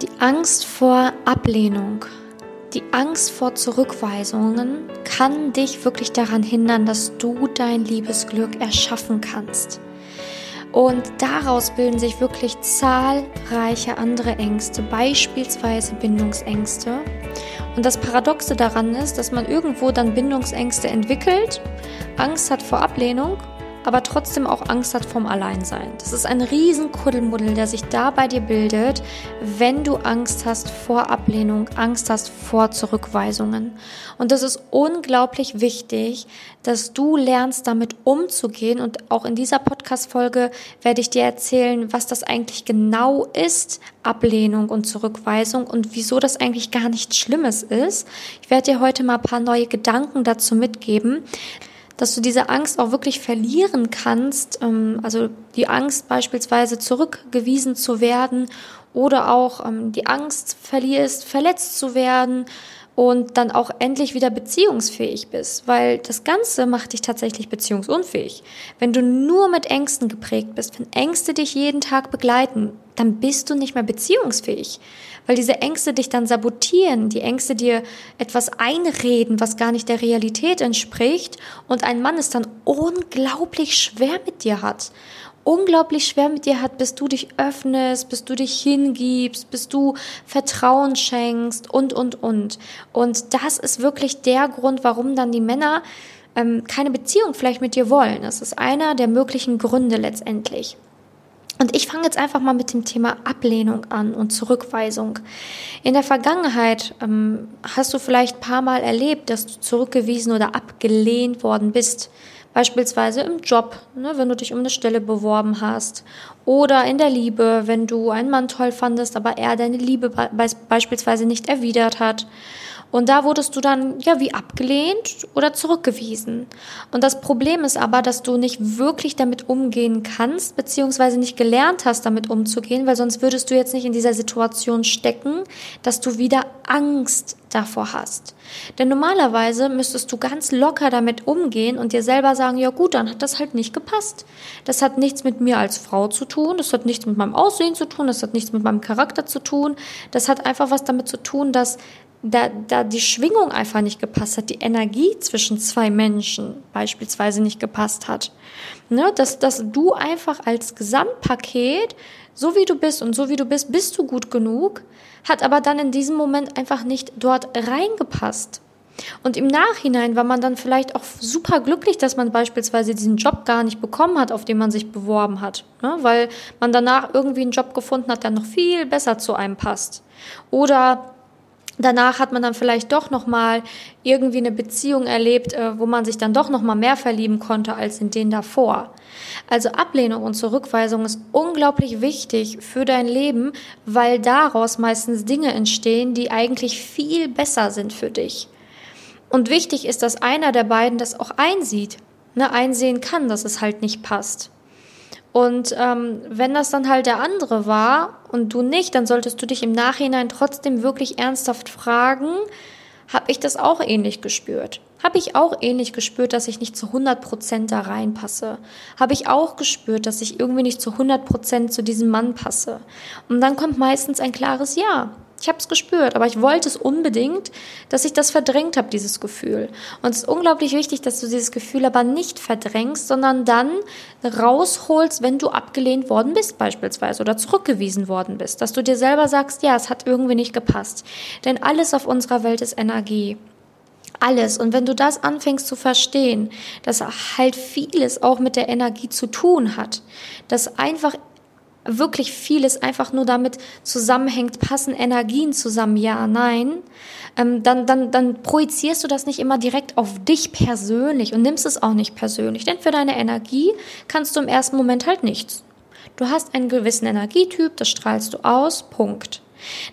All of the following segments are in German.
Die Angst vor Ablehnung, die Angst vor Zurückweisungen kann dich wirklich daran hindern, dass du dein Liebesglück erschaffen kannst. Und daraus bilden sich wirklich zahlreiche andere Ängste, beispielsweise Bindungsängste. Und das Paradoxe daran ist, dass man irgendwo dann Bindungsängste entwickelt, Angst hat vor Ablehnung aber trotzdem auch Angst hat vom Alleinsein. Das ist ein riesen Kuddelmuddel, der sich da bei dir bildet, wenn du Angst hast vor Ablehnung, Angst hast vor Zurückweisungen. Und das ist unglaublich wichtig, dass du lernst, damit umzugehen. Und auch in dieser Podcast-Folge werde ich dir erzählen, was das eigentlich genau ist, Ablehnung und Zurückweisung und wieso das eigentlich gar nichts Schlimmes ist. Ich werde dir heute mal ein paar neue Gedanken dazu mitgeben dass du diese Angst auch wirklich verlieren kannst, ähm, also die Angst beispielsweise zurückgewiesen zu werden oder auch ähm, die Angst verlierst, verletzt zu werden und dann auch endlich wieder beziehungsfähig bist, weil das Ganze macht dich tatsächlich beziehungsunfähig. Wenn du nur mit Ängsten geprägt bist, wenn Ängste dich jeden Tag begleiten, dann bist du nicht mehr beziehungsfähig weil diese Ängste dich dann sabotieren, die Ängste dir etwas einreden, was gar nicht der Realität entspricht und ein Mann es dann unglaublich schwer mit dir hat. Unglaublich schwer mit dir hat, bis du dich öffnest, bis du dich hingibst, bis du Vertrauen schenkst und, und, und. Und das ist wirklich der Grund, warum dann die Männer ähm, keine Beziehung vielleicht mit dir wollen. Das ist einer der möglichen Gründe letztendlich. Und ich fange jetzt einfach mal mit dem Thema Ablehnung an und Zurückweisung. In der Vergangenheit ähm, hast du vielleicht ein paar Mal erlebt, dass du zurückgewiesen oder abgelehnt worden bist. Beispielsweise im Job, ne, wenn du dich um eine Stelle beworben hast. Oder in der Liebe, wenn du einen Mann toll fandest, aber er deine Liebe be beispielsweise nicht erwidert hat. Und da wurdest du dann ja wie abgelehnt oder zurückgewiesen. Und das Problem ist aber, dass du nicht wirklich damit umgehen kannst, beziehungsweise nicht gelernt hast, damit umzugehen, weil sonst würdest du jetzt nicht in dieser Situation stecken, dass du wieder Angst davor hast. Denn normalerweise müsstest du ganz locker damit umgehen und dir selber sagen, ja gut, dann hat das halt nicht gepasst. Das hat nichts mit mir als Frau zu tun, das hat nichts mit meinem Aussehen zu tun, das hat nichts mit meinem Charakter zu tun, das hat einfach was damit zu tun, dass da, da die Schwingung einfach nicht gepasst hat, die Energie zwischen zwei Menschen beispielsweise nicht gepasst hat. Ne? Dass, dass du einfach als Gesamtpaket, so wie du bist und so wie du bist, bist du gut genug, hat aber dann in diesem Moment einfach nicht dort reingepasst. Und im Nachhinein war man dann vielleicht auch super glücklich, dass man beispielsweise diesen Job gar nicht bekommen hat, auf den man sich beworben hat, ne? weil man danach irgendwie einen Job gefunden hat, der noch viel besser zu einem passt. Oder Danach hat man dann vielleicht doch noch mal irgendwie eine Beziehung erlebt, äh, wo man sich dann doch noch mal mehr verlieben konnte als in den davor. Also Ablehnung und Zurückweisung ist unglaublich wichtig für dein Leben, weil daraus meistens Dinge entstehen, die eigentlich viel besser sind für dich. Und wichtig ist, dass einer der beiden das auch einsieht, ne, einsehen kann, dass es halt nicht passt. Und ähm, wenn das dann halt der andere war und du nicht, dann solltest du dich im Nachhinein trotzdem wirklich ernsthaft fragen, habe ich das auch ähnlich gespürt? Habe ich auch ähnlich gespürt, dass ich nicht zu 100% da reinpasse? Habe ich auch gespürt, dass ich irgendwie nicht zu 100% zu diesem Mann passe? Und dann kommt meistens ein klares Ja. Ich habe es gespürt, aber ich wollte es unbedingt, dass ich das verdrängt habe, dieses Gefühl. Und es ist unglaublich wichtig, dass du dieses Gefühl aber nicht verdrängst, sondern dann rausholst, wenn du abgelehnt worden bist beispielsweise oder zurückgewiesen worden bist. Dass du dir selber sagst, ja, es hat irgendwie nicht gepasst. Denn alles auf unserer Welt ist Energie. Alles. Und wenn du das anfängst zu verstehen, dass halt vieles auch mit der Energie zu tun hat, dass einfach wirklich vieles einfach nur damit zusammenhängt, passen Energien zusammen, ja, nein, ähm, dann, dann, dann projizierst du das nicht immer direkt auf dich persönlich und nimmst es auch nicht persönlich. Denn für deine Energie kannst du im ersten Moment halt nichts. Du hast einen gewissen Energietyp, das strahlst du aus, Punkt.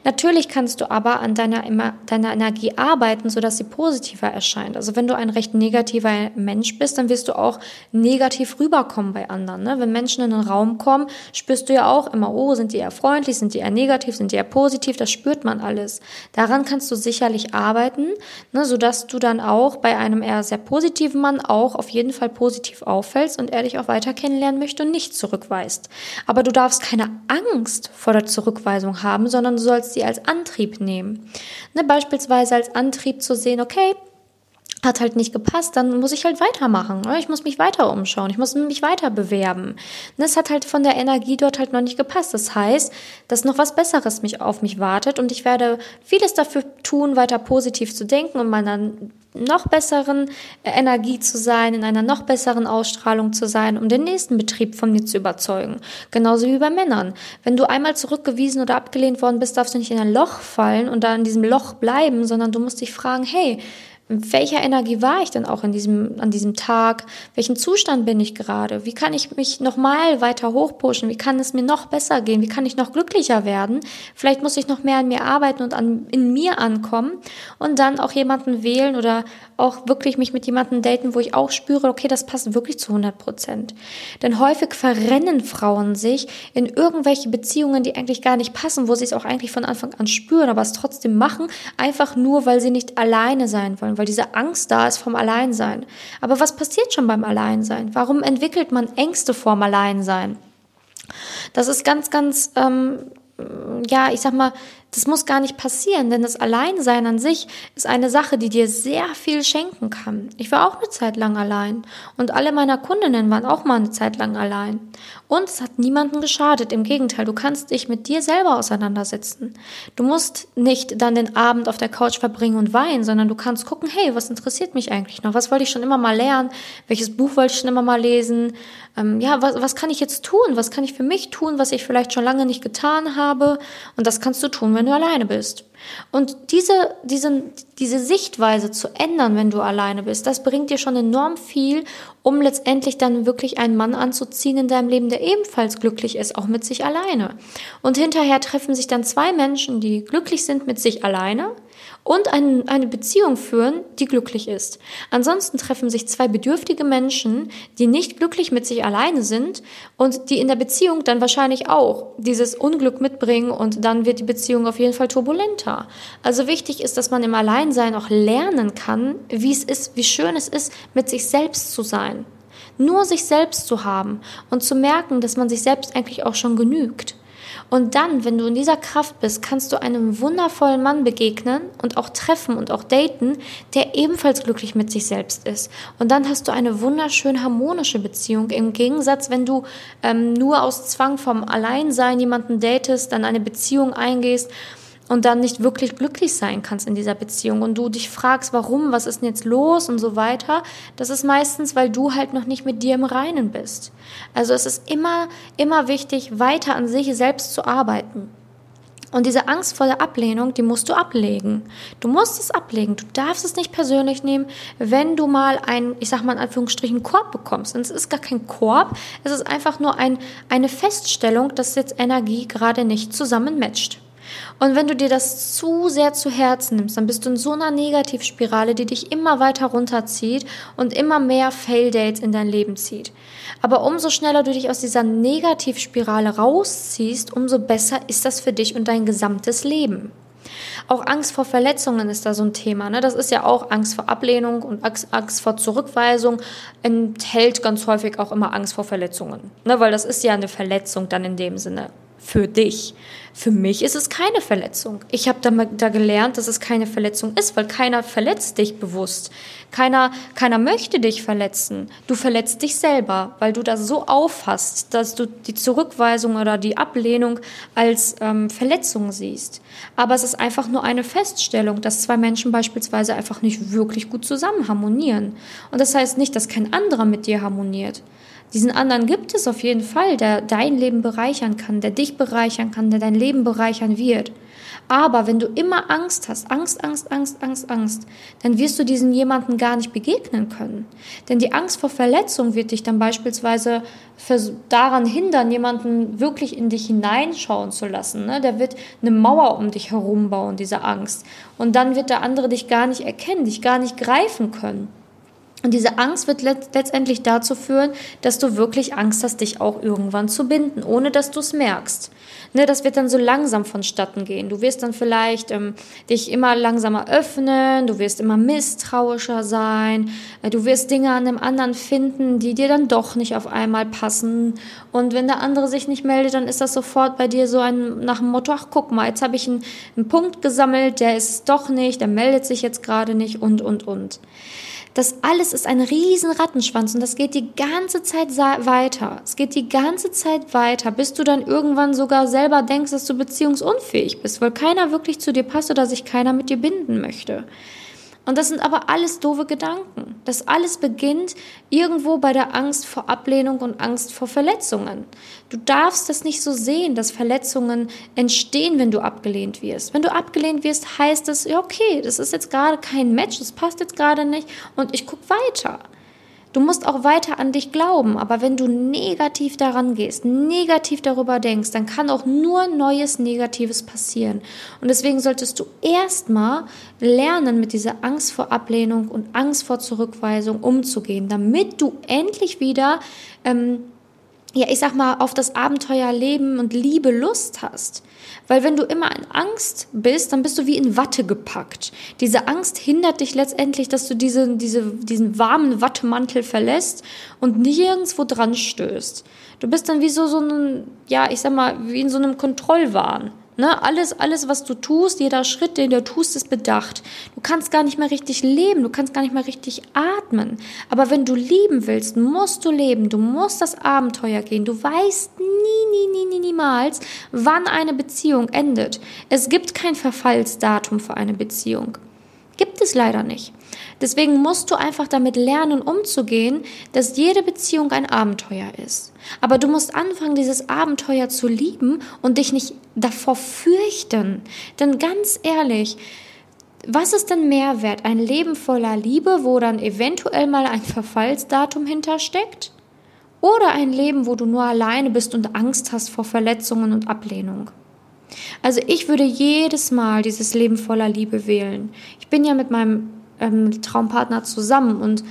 Natürlich kannst du aber an deiner, deiner Energie arbeiten, sodass sie positiver erscheint. Also wenn du ein recht negativer Mensch bist, dann wirst du auch negativ rüberkommen bei anderen. Ne? Wenn Menschen in einen Raum kommen, spürst du ja auch immer, oh, sind die eher freundlich, sind die eher negativ, sind die eher positiv, das spürt man alles. Daran kannst du sicherlich arbeiten, ne, sodass du dann auch bei einem eher sehr positiven Mann auch auf jeden Fall positiv auffällst und er dich auch weiter kennenlernen möchte und nicht zurückweist. Aber du darfst keine Angst vor der Zurückweisung haben, sondern sondern du sollst sie als Antrieb nehmen. Ne, beispielsweise als Antrieb zu sehen, okay, hat halt nicht gepasst, dann muss ich halt weitermachen. Ne? Ich muss mich weiter umschauen, ich muss mich weiter bewerben. Es hat halt von der Energie dort halt noch nicht gepasst. Das heißt, dass noch was Besseres mich auf mich wartet und ich werde vieles dafür tun, weiter positiv zu denken und meiner noch besseren Energie zu sein, in einer noch besseren Ausstrahlung zu sein, um den nächsten Betrieb von mir zu überzeugen. Genauso wie bei Männern. Wenn du einmal zurückgewiesen oder abgelehnt worden bist, darfst du nicht in ein Loch fallen und da in diesem Loch bleiben, sondern du musst dich fragen, hey, welcher Energie war ich denn auch in diesem, an diesem Tag? Welchen Zustand bin ich gerade? Wie kann ich mich nochmal weiter hochpushen? Wie kann es mir noch besser gehen? Wie kann ich noch glücklicher werden? Vielleicht muss ich noch mehr an mir arbeiten und an, in mir ankommen und dann auch jemanden wählen oder auch wirklich mich mit jemandem daten, wo ich auch spüre, okay, das passt wirklich zu 100 Prozent. Denn häufig verrennen Frauen sich in irgendwelche Beziehungen, die eigentlich gar nicht passen, wo sie es auch eigentlich von Anfang an spüren, aber es trotzdem machen, einfach nur, weil sie nicht alleine sein wollen, weil diese Angst da ist vom Alleinsein. Aber was passiert schon beim Alleinsein? Warum entwickelt man Ängste vorm Alleinsein? Das ist ganz, ganz, ähm, ja, ich sag mal, das muss gar nicht passieren, denn das Alleinsein an sich ist eine Sache, die dir sehr viel schenken kann. Ich war auch eine Zeit lang allein und alle meiner Kundinnen waren auch mal eine Zeit lang allein. Und es hat niemandem geschadet. Im Gegenteil, du kannst dich mit dir selber auseinandersetzen. Du musst nicht dann den Abend auf der Couch verbringen und weinen, sondern du kannst gucken, hey, was interessiert mich eigentlich noch? Was wollte ich schon immer mal lernen? Welches Buch wollte ich schon immer mal lesen? Ähm, ja, was, was kann ich jetzt tun? Was kann ich für mich tun, was ich vielleicht schon lange nicht getan habe? Und das kannst du tun, wenn du alleine bist. Und diese, diese, diese Sichtweise zu ändern, wenn du alleine bist, das bringt dir schon enorm viel, um letztendlich dann wirklich einen Mann anzuziehen in deinem Leben, der ebenfalls glücklich ist, auch mit sich alleine. Und hinterher treffen sich dann zwei Menschen, die glücklich sind mit sich alleine und ein, eine Beziehung führen, die glücklich ist. Ansonsten treffen sich zwei bedürftige Menschen, die nicht glücklich mit sich alleine sind und die in der Beziehung dann wahrscheinlich auch dieses Unglück mitbringen und dann wird die Beziehung auf jeden Fall turbulenter. Also wichtig ist, dass man im Alleinsein auch lernen kann, wie es ist, wie schön es ist, mit sich selbst zu sein. Nur sich selbst zu haben und zu merken, dass man sich selbst eigentlich auch schon genügt. Und dann, wenn du in dieser Kraft bist, kannst du einem wundervollen Mann begegnen und auch treffen und auch daten, der ebenfalls glücklich mit sich selbst ist. Und dann hast du eine wunderschön harmonische Beziehung. Im Gegensatz, wenn du ähm, nur aus Zwang vom Alleinsein jemanden datest, dann eine Beziehung eingehst und dann nicht wirklich glücklich sein kannst in dieser Beziehung und du dich fragst, warum, was ist denn jetzt los und so weiter, das ist meistens, weil du halt noch nicht mit dir im Reinen bist. Also es ist immer, immer wichtig, weiter an sich selbst zu arbeiten. Und diese Angst vor der Ablehnung, die musst du ablegen. Du musst es ablegen. Du darfst es nicht persönlich nehmen, wenn du mal einen, ich sag mal in Anführungsstrichen, Korb bekommst. Und es ist gar kein Korb, es ist einfach nur ein, eine Feststellung, dass jetzt Energie gerade nicht zusammen matcht. Und wenn du dir das zu sehr zu Herzen nimmst, dann bist du in so einer Negativspirale, die dich immer weiter runterzieht und immer mehr Fail-Dates in dein Leben zieht. Aber umso schneller du dich aus dieser Negativspirale rausziehst, umso besser ist das für dich und dein gesamtes Leben. Auch Angst vor Verletzungen ist da so ein Thema. Ne? Das ist ja auch Angst vor Ablehnung und Angst vor Zurückweisung enthält ganz häufig auch immer Angst vor Verletzungen. Ne? Weil das ist ja eine Verletzung dann in dem Sinne für dich. Für mich ist es keine Verletzung. Ich habe da, da gelernt, dass es keine Verletzung ist, weil keiner verletzt dich bewusst. Keiner, keiner möchte dich verletzen. Du verletzt dich selber, weil du das so auffasst, dass du die Zurückweisung oder die Ablehnung als ähm, Verletzung siehst. Aber es ist einfach nur eine Feststellung, dass zwei Menschen beispielsweise einfach nicht wirklich gut zusammen harmonieren. Und das heißt nicht, dass kein anderer mit dir harmoniert. Diesen anderen gibt es auf jeden Fall, der dein Leben bereichern kann, der dich bereichern kann, der dein Leben bereichern wird. Aber wenn du immer Angst hast, Angst, Angst, Angst, Angst, Angst, dann wirst du diesen jemanden gar nicht begegnen können. Denn die Angst vor Verletzung wird dich dann beispielsweise daran hindern, jemanden wirklich in dich hineinschauen zu lassen. Ne? Der wird eine Mauer um dich herum bauen, diese Angst. Und dann wird der andere dich gar nicht erkennen, dich gar nicht greifen können. Und diese Angst wird letztendlich dazu führen, dass du wirklich Angst hast, dich auch irgendwann zu binden, ohne dass du es merkst. Ne, das wird dann so langsam vonstatten gehen. Du wirst dann vielleicht ähm, dich immer langsamer öffnen, du wirst immer misstrauischer sein, äh, du wirst Dinge an dem anderen finden, die dir dann doch nicht auf einmal passen. Und wenn der andere sich nicht meldet, dann ist das sofort bei dir so ein nach dem Motto, ach guck mal, jetzt habe ich einen, einen Punkt gesammelt, der ist doch nicht, der meldet sich jetzt gerade nicht und, und, und. Das alles ist ein riesen Rattenschwanz und das geht die ganze Zeit weiter. Es geht die ganze Zeit weiter, bis du dann irgendwann sogar selber denkst, dass du beziehungsunfähig bist, weil keiner wirklich zu dir passt oder sich keiner mit dir binden möchte. Und das sind aber alles doofe Gedanken. Das alles beginnt irgendwo bei der Angst vor Ablehnung und Angst vor Verletzungen. Du darfst das nicht so sehen, dass Verletzungen entstehen, wenn du abgelehnt wirst. Wenn du abgelehnt wirst, heißt es, ja, okay, das ist jetzt gerade kein Match, das passt jetzt gerade nicht und ich gucke weiter. Du musst auch weiter an dich glauben, aber wenn du negativ daran gehst, negativ darüber denkst, dann kann auch nur Neues Negatives passieren. Und deswegen solltest du erstmal lernen, mit dieser Angst vor Ablehnung und Angst vor Zurückweisung umzugehen, damit du endlich wieder ähm, ja, ich sag mal, auf das Abenteuer Leben und Liebe Lust hast. Weil wenn du immer in Angst bist, dann bist du wie in Watte gepackt. Diese Angst hindert dich letztendlich, dass du diese, diese, diesen warmen Wattemantel verlässt und nirgendwo dran stößt. Du bist dann wie so, so ein, ja, ich sag mal, wie in so einem Kontrollwahn. Ne? Alles, alles, was du tust, jeder Schritt, den du tust, ist bedacht. Du kannst gar nicht mehr richtig leben, du kannst gar nicht mehr richtig atmen. Aber wenn du lieben willst, musst du leben, du musst das Abenteuer gehen. Du weißt nie, nie, nie, nie, niemals, wann eine Beziehung endet. Es gibt kein Verfallsdatum für eine Beziehung. Gibt es leider nicht. Deswegen musst du einfach damit lernen, umzugehen, dass jede Beziehung ein Abenteuer ist. Aber du musst anfangen, dieses Abenteuer zu lieben und dich nicht davor fürchten. Denn ganz ehrlich, was ist denn Mehrwert? Ein Leben voller Liebe, wo dann eventuell mal ein Verfallsdatum hintersteckt? Oder ein Leben, wo du nur alleine bist und Angst hast vor Verletzungen und Ablehnung? Also ich würde jedes Mal dieses Leben voller Liebe wählen. Ich bin ja mit meinem ähm, Traumpartner zusammen und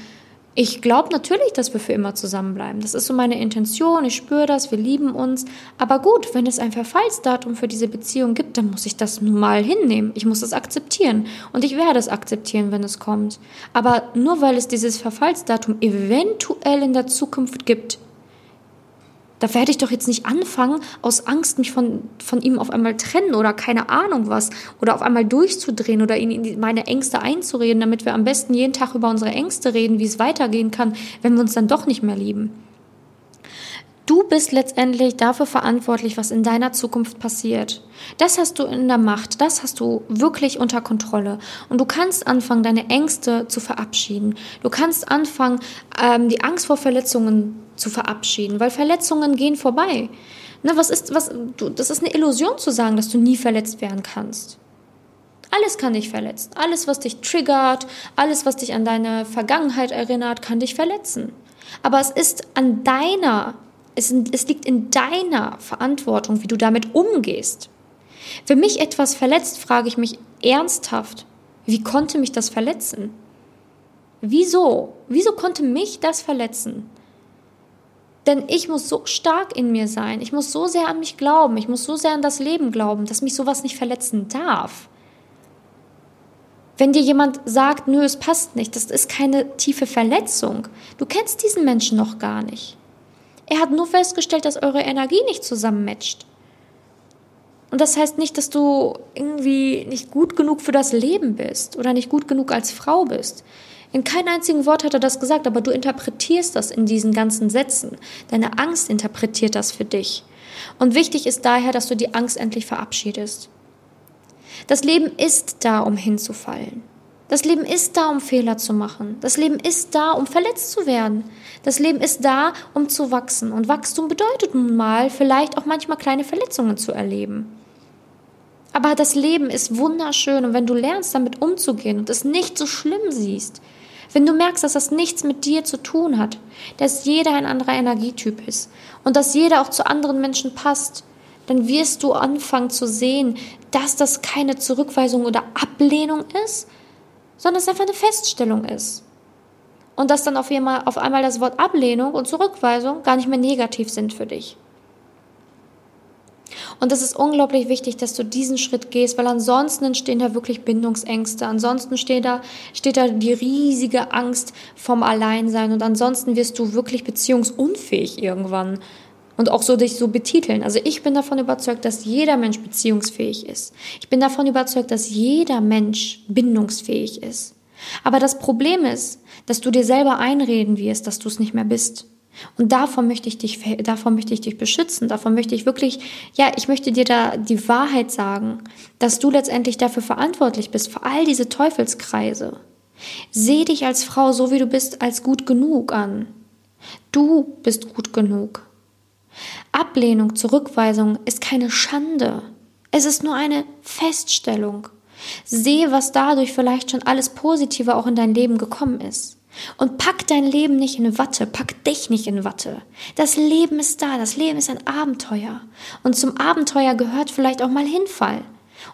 ich glaube natürlich, dass wir für immer zusammenbleiben. Das ist so meine Intention. Ich spüre das, wir lieben uns. Aber gut, wenn es ein Verfallsdatum für diese Beziehung gibt, dann muss ich das nun mal hinnehmen. Ich muss das akzeptieren. Und ich werde es akzeptieren, wenn es kommt. Aber nur weil es dieses Verfallsdatum eventuell in der Zukunft gibt, da werde ich doch jetzt nicht anfangen, aus Angst mich von, von ihm auf einmal trennen oder keine Ahnung was oder auf einmal durchzudrehen oder ihn in meine Ängste einzureden, damit wir am besten jeden Tag über unsere Ängste reden, wie es weitergehen kann, wenn wir uns dann doch nicht mehr lieben. Du bist letztendlich dafür verantwortlich, was in deiner Zukunft passiert. Das hast du in der Macht, das hast du wirklich unter Kontrolle. Und du kannst anfangen, deine Ängste zu verabschieden. Du kannst anfangen, ähm, die Angst vor Verletzungen zu verabschieden, weil Verletzungen gehen vorbei. Ne, was ist, was, du, das ist eine Illusion zu sagen, dass du nie verletzt werden kannst. Alles kann dich verletzen. Alles, was dich triggert, alles, was dich an deine Vergangenheit erinnert, kann dich verletzen. Aber es ist an deiner, es, es liegt in deiner Verantwortung, wie du damit umgehst. Wenn mich etwas verletzt, frage ich mich ernsthaft, wie konnte mich das verletzen? Wieso? Wieso konnte mich das verletzen? Denn ich muss so stark in mir sein, ich muss so sehr an mich glauben, ich muss so sehr an das Leben glauben, dass mich sowas nicht verletzen darf. Wenn dir jemand sagt, nö, es passt nicht, das ist keine tiefe Verletzung. Du kennst diesen Menschen noch gar nicht. Er hat nur festgestellt, dass eure Energie nicht zusammenmatcht. Und das heißt nicht, dass du irgendwie nicht gut genug für das Leben bist oder nicht gut genug als Frau bist. In keinem einzigen Wort hat er das gesagt, aber du interpretierst das in diesen ganzen Sätzen. Deine Angst interpretiert das für dich. Und wichtig ist daher, dass du die Angst endlich verabschiedest. Das Leben ist da, um hinzufallen. Das Leben ist da, um Fehler zu machen. Das Leben ist da, um verletzt zu werden. Das Leben ist da, um zu wachsen. Und Wachstum bedeutet nun mal, vielleicht auch manchmal kleine Verletzungen zu erleben. Aber das Leben ist wunderschön und wenn du lernst, damit umzugehen und es nicht so schlimm siehst, wenn du merkst, dass das nichts mit dir zu tun hat, dass jeder ein anderer Energietyp ist und dass jeder auch zu anderen Menschen passt, dann wirst du anfangen zu sehen, dass das keine Zurückweisung oder Ablehnung ist, sondern es einfach eine Feststellung ist. und dass dann auf einmal, auf einmal das Wort Ablehnung und Zurückweisung gar nicht mehr negativ sind für dich. Und es ist unglaublich wichtig, dass du diesen Schritt gehst, weil ansonsten entstehen da wirklich Bindungsängste. Ansonsten steht da, steht da die riesige Angst vom Alleinsein und ansonsten wirst du wirklich beziehungsunfähig irgendwann und auch so dich so betiteln. Also ich bin davon überzeugt, dass jeder Mensch beziehungsfähig ist. Ich bin davon überzeugt, dass jeder Mensch bindungsfähig ist. Aber das Problem ist, dass du dir selber einreden wirst, dass du es nicht mehr bist. Und davon möchte ich dich, davon möchte ich dich beschützen. Davon möchte ich wirklich, ja, ich möchte dir da die Wahrheit sagen, dass du letztendlich dafür verantwortlich bist, für all diese Teufelskreise. Seh dich als Frau, so wie du bist, als gut genug an. Du bist gut genug. Ablehnung, Zurückweisung ist keine Schande. Es ist nur eine Feststellung. Sehe, was dadurch vielleicht schon alles Positive auch in dein Leben gekommen ist. Und pack dein Leben nicht in Watte, pack dich nicht in Watte. Das Leben ist da, das Leben ist ein Abenteuer. Und zum Abenteuer gehört vielleicht auch mal Hinfall.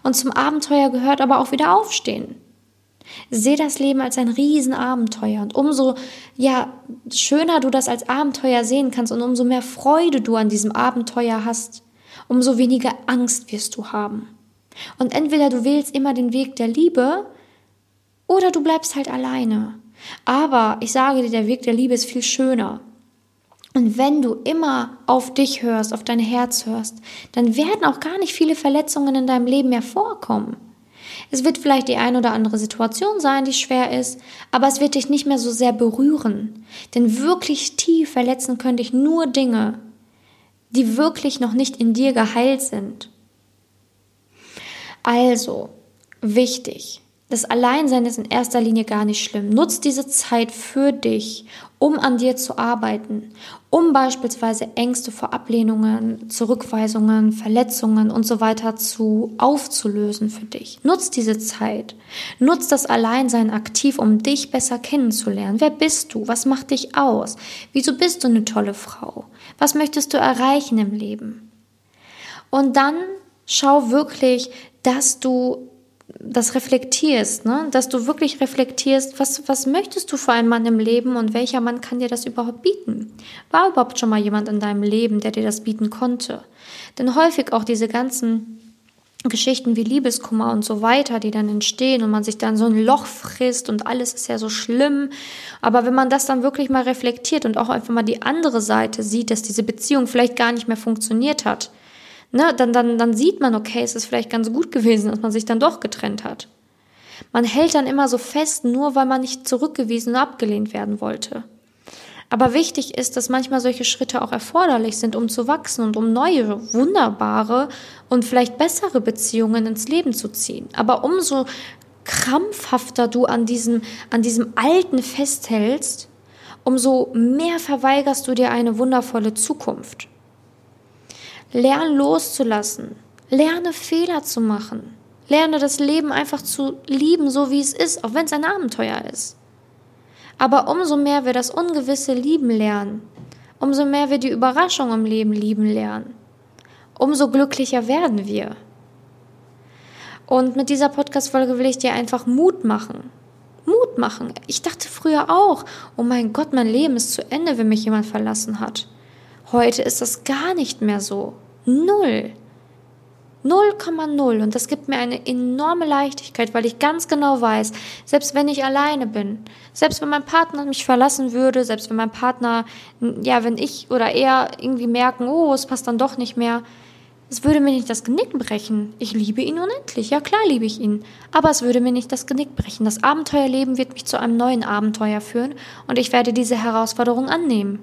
Und zum Abenteuer gehört aber auch wieder Aufstehen. Seh das Leben als ein Riesenabenteuer und umso ja schöner du das als Abenteuer sehen kannst und umso mehr Freude du an diesem Abenteuer hast, umso weniger Angst wirst du haben. Und entweder du wählst immer den Weg der Liebe oder du bleibst halt alleine. Aber ich sage dir, der Weg der Liebe ist viel schöner. Und wenn du immer auf dich hörst, auf dein Herz hörst, dann werden auch gar nicht viele Verletzungen in deinem Leben mehr vorkommen. Es wird vielleicht die ein oder andere Situation sein, die schwer ist, aber es wird dich nicht mehr so sehr berühren. Denn wirklich tief verletzen können dich nur Dinge, die wirklich noch nicht in dir geheilt sind. Also, wichtig, das Alleinsein ist in erster Linie gar nicht schlimm. Nutz diese Zeit für dich, um an dir zu arbeiten, um beispielsweise Ängste vor Ablehnungen, Zurückweisungen, Verletzungen und so weiter zu aufzulösen für dich. Nutz diese Zeit. Nutz das Alleinsein aktiv, um dich besser kennenzulernen. Wer bist du? Was macht dich aus? Wieso bist du eine tolle Frau? Was möchtest du erreichen im Leben? Und dann schau wirklich, dass du das reflektierst, ne? dass du wirklich reflektierst, was, was möchtest du für einen Mann im Leben und welcher Mann kann dir das überhaupt bieten? War überhaupt schon mal jemand in deinem Leben, der dir das bieten konnte? Denn häufig auch diese ganzen Geschichten wie Liebeskummer und so weiter, die dann entstehen und man sich dann so ein Loch frisst und alles ist ja so schlimm. Aber wenn man das dann wirklich mal reflektiert und auch einfach mal die andere Seite sieht, dass diese Beziehung vielleicht gar nicht mehr funktioniert hat, ne, dann, dann, dann sieht man, okay, es ist vielleicht ganz gut gewesen, dass man sich dann doch getrennt hat. Man hält dann immer so fest, nur weil man nicht zurückgewiesen und abgelehnt werden wollte. Aber wichtig ist, dass manchmal solche Schritte auch erforderlich sind, um zu wachsen und um neue, wunderbare und vielleicht bessere Beziehungen ins Leben zu ziehen. Aber umso krampfhafter du an diesem, an diesem Alten festhältst, umso mehr verweigerst du dir eine wundervolle Zukunft. Lern loszulassen. Lerne Fehler zu machen. Lerne das Leben einfach zu lieben, so wie es ist, auch wenn es ein Abenteuer ist. Aber umso mehr wir das Ungewisse lieben lernen, umso mehr wir die Überraschung im Leben lieben lernen, umso glücklicher werden wir. Und mit dieser Podcast-Folge will ich dir einfach Mut machen. Mut machen. Ich dachte früher auch, oh mein Gott, mein Leben ist zu Ende, wenn mich jemand verlassen hat. Heute ist das gar nicht mehr so. Null. 0,0 und das gibt mir eine enorme Leichtigkeit, weil ich ganz genau weiß, selbst wenn ich alleine bin, selbst wenn mein Partner mich verlassen würde, selbst wenn mein Partner, ja, wenn ich oder er irgendwie merken, oh, es passt dann doch nicht mehr, es würde mir nicht das Genick brechen. Ich liebe ihn unendlich, ja klar liebe ich ihn, aber es würde mir nicht das Genick brechen. Das Abenteuerleben wird mich zu einem neuen Abenteuer führen und ich werde diese Herausforderung annehmen,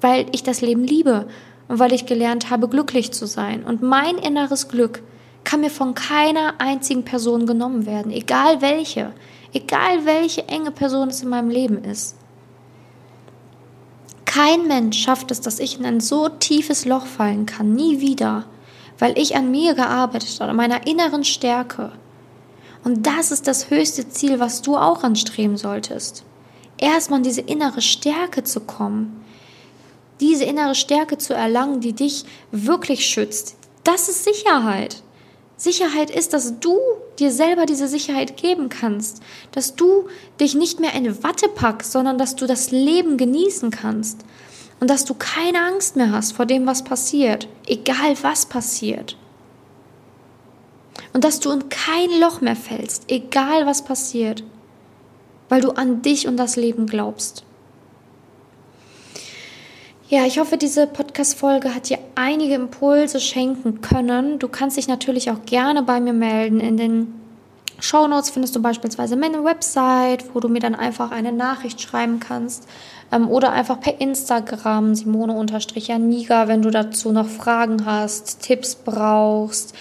weil ich das Leben liebe und weil ich gelernt habe, glücklich zu sein. Und mein inneres Glück kann mir von keiner einzigen Person genommen werden, egal welche, egal welche enge Person es in meinem Leben ist. Kein Mensch schafft es, dass ich in ein so tiefes Loch fallen kann, nie wieder, weil ich an mir gearbeitet habe, an meiner inneren Stärke. Und das ist das höchste Ziel, was du auch anstreben solltest. Erstmal in diese innere Stärke zu kommen, diese innere Stärke zu erlangen, die dich wirklich schützt. Das ist Sicherheit. Sicherheit ist, dass du dir selber diese Sicherheit geben kannst, dass du dich nicht mehr in Watte packst, sondern dass du das Leben genießen kannst und dass du keine Angst mehr hast vor dem, was passiert, egal was passiert. Und dass du in kein Loch mehr fällst, egal was passiert, weil du an dich und das Leben glaubst. Ja, ich hoffe, diese Podcast-Folge hat dir einige Impulse schenken können. Du kannst dich natürlich auch gerne bei mir melden. In den Show Notes findest du beispielsweise meine Website, wo du mir dann einfach eine Nachricht schreiben kannst. Ähm, oder einfach per Instagram, Simone-Janiga, wenn du dazu noch Fragen hast, Tipps brauchst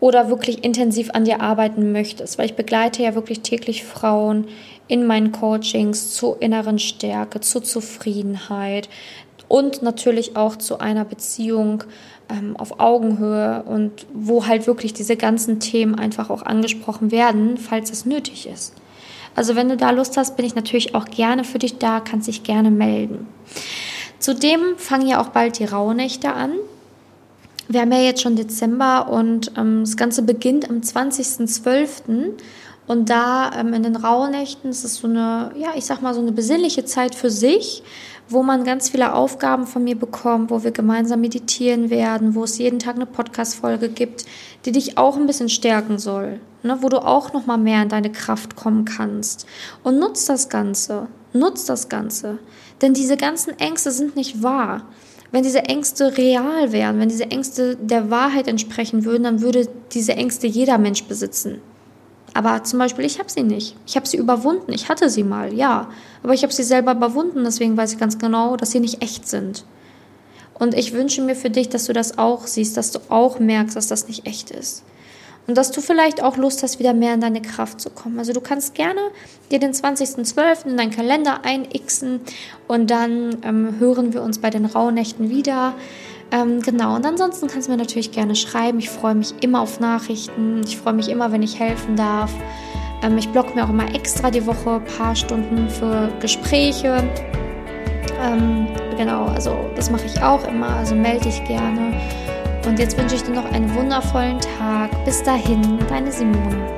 oder wirklich intensiv an dir arbeiten möchtest. Weil ich begleite ja wirklich täglich Frauen in meinen Coachings zur inneren Stärke, zur Zufriedenheit, und natürlich auch zu einer Beziehung ähm, auf Augenhöhe und wo halt wirklich diese ganzen Themen einfach auch angesprochen werden, falls es nötig ist. Also wenn du da Lust hast, bin ich natürlich auch gerne für dich da, kannst dich gerne melden. Zudem fangen ja auch bald die Rauhnächte an. Wir haben ja jetzt schon Dezember und ähm, das Ganze beginnt am 20.12. Und da ähm, in den Rauhnächten ist so eine, ja, ich sag mal, so eine besinnliche Zeit für sich, wo man ganz viele Aufgaben von mir bekommt, wo wir gemeinsam meditieren werden, wo es jeden Tag eine Podcast-Folge gibt, die dich auch ein bisschen stärken soll, ne, wo du auch noch mal mehr in deine Kraft kommen kannst. Und nutz das Ganze, nutz das Ganze, denn diese ganzen Ängste sind nicht wahr. Wenn diese Ängste real wären, wenn diese Ängste der Wahrheit entsprechen würden, dann würde diese Ängste jeder Mensch besitzen. Aber zum Beispiel, ich habe sie nicht. Ich habe sie überwunden. Ich hatte sie mal, ja. Aber ich habe sie selber überwunden, deswegen weiß ich ganz genau, dass sie nicht echt sind. Und ich wünsche mir für dich, dass du das auch siehst, dass du auch merkst, dass das nicht echt ist. Und dass du vielleicht auch Lust hast, wieder mehr in deine Kraft zu kommen. Also du kannst gerne dir den 20.12. in deinen Kalender einixen und dann ähm, hören wir uns bei den Rauhnächten wieder. Ähm, genau, und ansonsten kannst du mir natürlich gerne schreiben. Ich freue mich immer auf Nachrichten. Ich freue mich immer, wenn ich helfen darf. Ähm, ich blocke mir auch immer extra die Woche ein paar Stunden für Gespräche. Ähm, genau, also das mache ich auch immer. Also melde dich gerne. Und jetzt wünsche ich dir noch einen wundervollen Tag. Bis dahin, deine Simone.